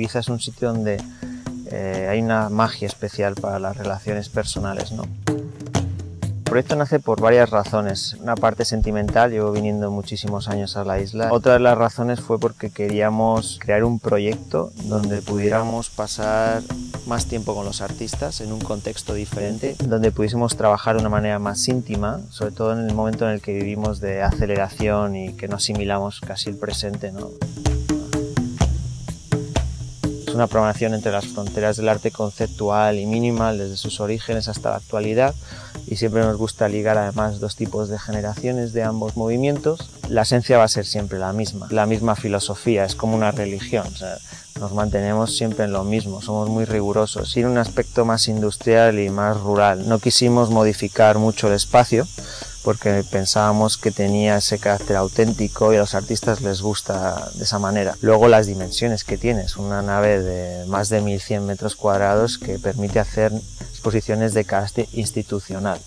Ibiza es un sitio donde eh, hay una magia especial para las relaciones personales. ¿no? El proyecto nace por varias razones. Una parte sentimental, llevo viniendo muchísimos años a la isla. Otra de las razones fue porque queríamos crear un proyecto donde pudiéramos pasar más tiempo con los artistas en un contexto diferente, donde pudiésemos trabajar de una manera más íntima, sobre todo en el momento en el que vivimos de aceleración y que no asimilamos casi el presente. ¿no? Una programación entre las fronteras del arte conceptual y minimal desde sus orígenes hasta la actualidad y siempre nos gusta ligar además dos tipos de generaciones de ambos movimientos. La esencia va a ser siempre la misma, la misma filosofía, es como una religión. nos mantenemos siempre en lo mismo, somos muy rigurosos. Tiene un aspecto más industrial y más rural. No quisimos modificar mucho el espacio, porque pensábamos que tenía ese carácter auténtico y a los artistas les gusta de esa manera. Luego las dimensiones que tienes, una nave de más de 1100 metros cuadrados que permite hacer exposiciones de carácter institucional,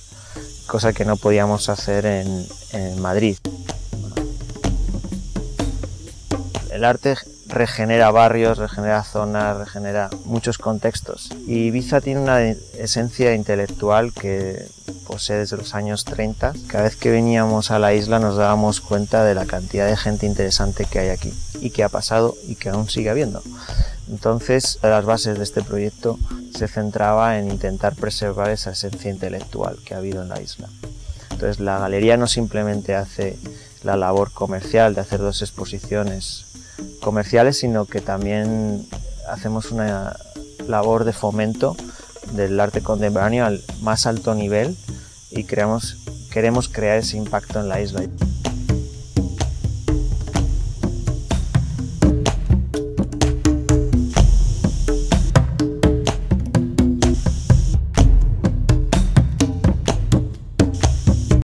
cosa que no podíamos hacer en, en Madrid. El arte regenera barrios, regenera zonas, regenera muchos contextos. Y Ibiza tiene una esencia intelectual que posee desde los años 30. Cada vez que veníamos a la isla nos dábamos cuenta de la cantidad de gente interesante que hay aquí y que ha pasado y que aún sigue habiendo. Entonces, las bases de este proyecto se centraba en intentar preservar esa esencia intelectual que ha habido en la isla. Entonces, la galería no simplemente hace la labor comercial de hacer dos exposiciones comerciales, sino que también hacemos una labor de fomento del arte contemporáneo al más alto nivel y creamos, queremos crear ese impacto en la isla.